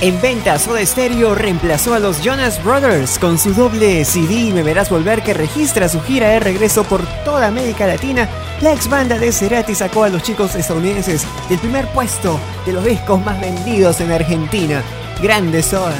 En venta, Soda Stereo reemplazó a los Jonas Brothers con su doble CD Me Verás Volver que registra su gira de regreso por toda América Latina. La ex banda de Cerati sacó a los chicos estadounidenses del primer puesto de los discos más vendidos en Argentina. Grande Soda.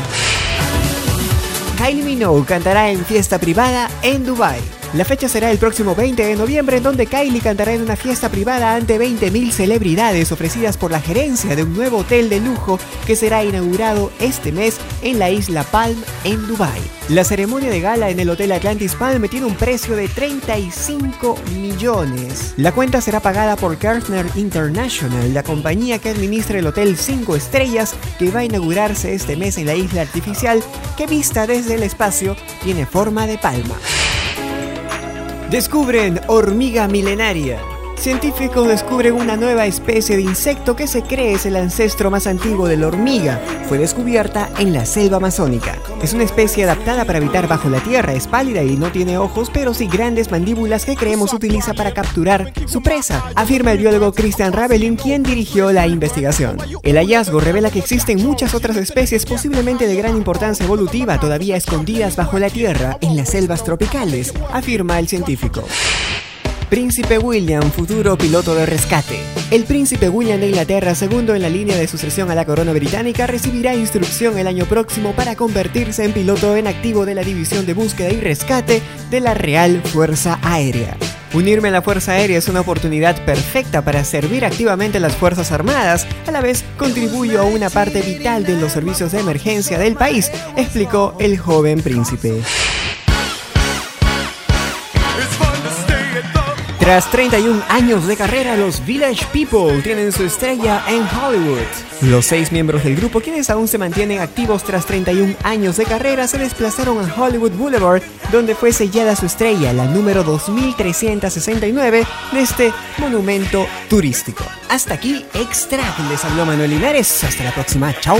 Kylie Minogue cantará en fiesta privada en Dubai. La fecha será el próximo 20 de noviembre, en donde Kylie cantará en una fiesta privada ante 20.000 celebridades ofrecidas por la gerencia de un nuevo hotel de lujo que será inaugurado este mes en la isla Palm, en Dubai. La ceremonia de gala en el Hotel Atlantis Palm tiene un precio de 35 millones. La cuenta será pagada por Gartner International, la compañía que administra el Hotel 5 Estrellas que va a inaugurarse este mes en la isla artificial que vista desde el espacio tiene forma de palma. Descubren hormiga milenaria. Científicos descubren una nueva especie de insecto que se cree es el ancestro más antiguo de la hormiga. Fue descubierta en la selva amazónica. Es una especie adaptada para habitar bajo la tierra, es pálida y no tiene ojos, pero sí grandes mandíbulas que creemos utiliza para capturar su presa, afirma el biólogo Christian Ravelin, quien dirigió la investigación. El hallazgo revela que existen muchas otras especies posiblemente de gran importancia evolutiva todavía escondidas bajo la tierra en las selvas tropicales, afirma el científico. Príncipe William, futuro piloto de rescate. El príncipe William de Inglaterra, segundo en la línea de sucesión a la corona británica, recibirá instrucción el año próximo para convertirse en piloto en activo de la División de Búsqueda y Rescate de la Real Fuerza Aérea. Unirme a la Fuerza Aérea es una oportunidad perfecta para servir activamente a las Fuerzas Armadas, a la vez contribuyo a una parte vital de los servicios de emergencia del país, explicó el joven príncipe. Tras 31 años de carrera, los Village People tienen su estrella en Hollywood. Los seis miembros del grupo, quienes aún se mantienen activos tras 31 años de carrera, se desplazaron a Hollywood Boulevard, donde fue sellada su estrella, la número 2369 de este monumento turístico. Hasta aquí, Extra. Les habló Manuel Linares. Hasta la próxima. Chao.